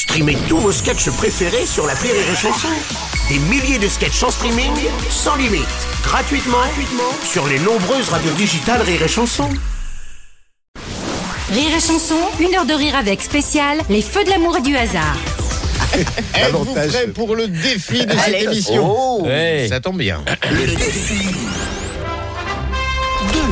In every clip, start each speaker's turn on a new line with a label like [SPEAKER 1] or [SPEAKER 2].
[SPEAKER 1] Streamez tous vos sketchs préférés sur la Rire et Chanson. Des milliers de sketchs en streaming, sans limite, gratuitement, gratuitement sur les nombreuses radios digitales Rire et Chanson.
[SPEAKER 2] Rire et chanson, une heure de rire avec spécial, les feux de l'amour et du hasard.
[SPEAKER 3] Êtes-vous prêts pour le défi de cette émission?
[SPEAKER 4] Oh.
[SPEAKER 3] Ça tombe bien.
[SPEAKER 1] Le défi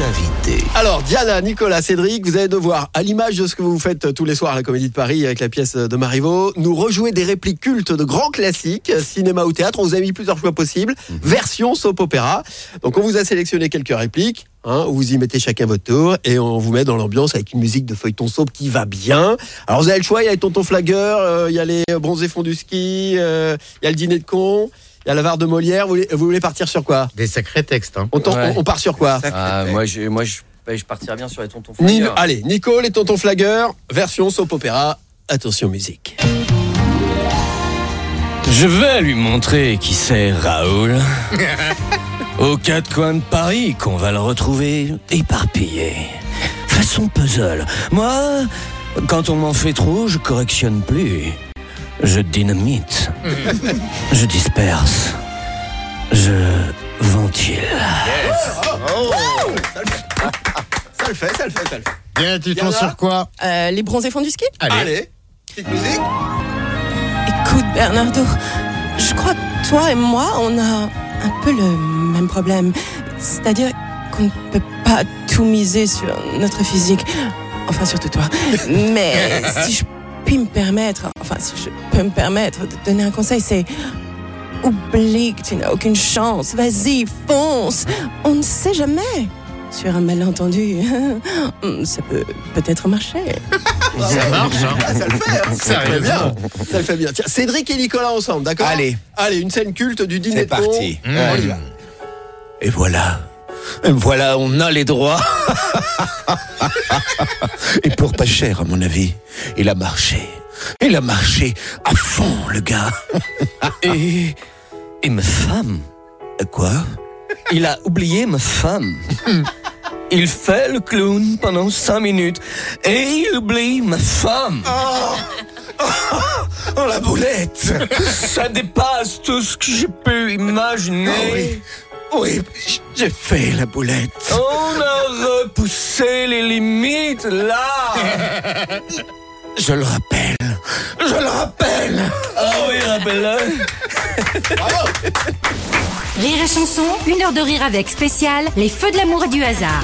[SPEAKER 1] l'invité.
[SPEAKER 4] Alors, Diana, Nicolas, Cédric, vous allez devoir, à l'image de ce que vous faites tous les soirs à la Comédie de Paris avec la pièce de Marivaux, nous rejouer des répliques cultes de grands classiques, cinéma ou théâtre. On vous a mis plusieurs choix possibles, version soap opéra. Donc, on vous a sélectionné quelques répliques. Hein, vous y mettez chacun votre tour et on vous met dans l'ambiance avec une musique de feuilleton soap qui va bien. Alors vous avez le choix, il y a les tontons flagueurs, euh, il y a les bronzés fonds du ski, euh, il y a le dîner de con, y a la var de Molière. Vous voulez, vous voulez partir sur quoi?
[SPEAKER 3] Des sacrés textes. Hein.
[SPEAKER 4] on, t'en-
[SPEAKER 5] Ouais.
[SPEAKER 4] on- on part sur quoi?
[SPEAKER 5] Ah, moi, je, moi je, je partirais bien sur les tontons
[SPEAKER 4] Ni-
[SPEAKER 5] flaggeurs.
[SPEAKER 4] allez, Nico, les tontons flagueurs, version soap opéra. Attention musique.
[SPEAKER 5] Je vais lui montrer qui c'est Raoul. Aux quatre coins de Paris qu'on va le retrouver éparpillé. Façon puzzle. Moi, quand on m'en fait trop, je correctionne plus. Je dynamite. je disperse. Je ventile.
[SPEAKER 4] Ça le fait, ça le fait, ça le fait.
[SPEAKER 3] Bien, tu tombes sur quoi
[SPEAKER 6] Euh, les bronzés font du ski
[SPEAKER 3] Allez.
[SPEAKER 4] Allez, petite musique.
[SPEAKER 6] Écoute, Bernardo, je crois que toi et moi, on a un peu le même problème. C'est-à-dire qu'on ne peut pas tout miser sur notre physique. Enfin, surtout toi. Mais si je puis me permettre, enfin, si je peux me permettre de donner un conseil, c'est oublie que tu n'as aucune chance. Vas-y, fonce. On ne sait jamais. Sur un malentendu, ça peut peut-être marcher.
[SPEAKER 3] Ça marche, hein
[SPEAKER 4] Ah, ça le fait, hein. ça le fait bien. Ça le fait bien. Tiens, Cédric et Nicolas ensemble, d'accord
[SPEAKER 7] Allez.
[SPEAKER 4] Allez, une scène culte du dîner
[SPEAKER 7] C'est parti.
[SPEAKER 4] On y va.
[SPEAKER 7] Et voilà. Voilà, on a les droits. Et pour pas cher, à mon avis, il a marché. Il a marché à fond, le gars.
[SPEAKER 5] Et. Et ma femme
[SPEAKER 7] Quoi?
[SPEAKER 5] Il a oublié ma femme. Il fait le clown pendant cinq minutes et il oublie ma femme.
[SPEAKER 7] Oh, la boulette
[SPEAKER 5] Ça dépasse tout ce que j'ai pu imaginer.
[SPEAKER 7] Ah oui. Oui, j'ai fait la boulette.
[SPEAKER 5] On a repoussé les limites là.
[SPEAKER 7] Je le rappelle. Je le rappelle.
[SPEAKER 5] Ah oui, rappelle-le.
[SPEAKER 2] Rire et chanson, une heure de rire avec spécial, les feux de l'amour et du hasard.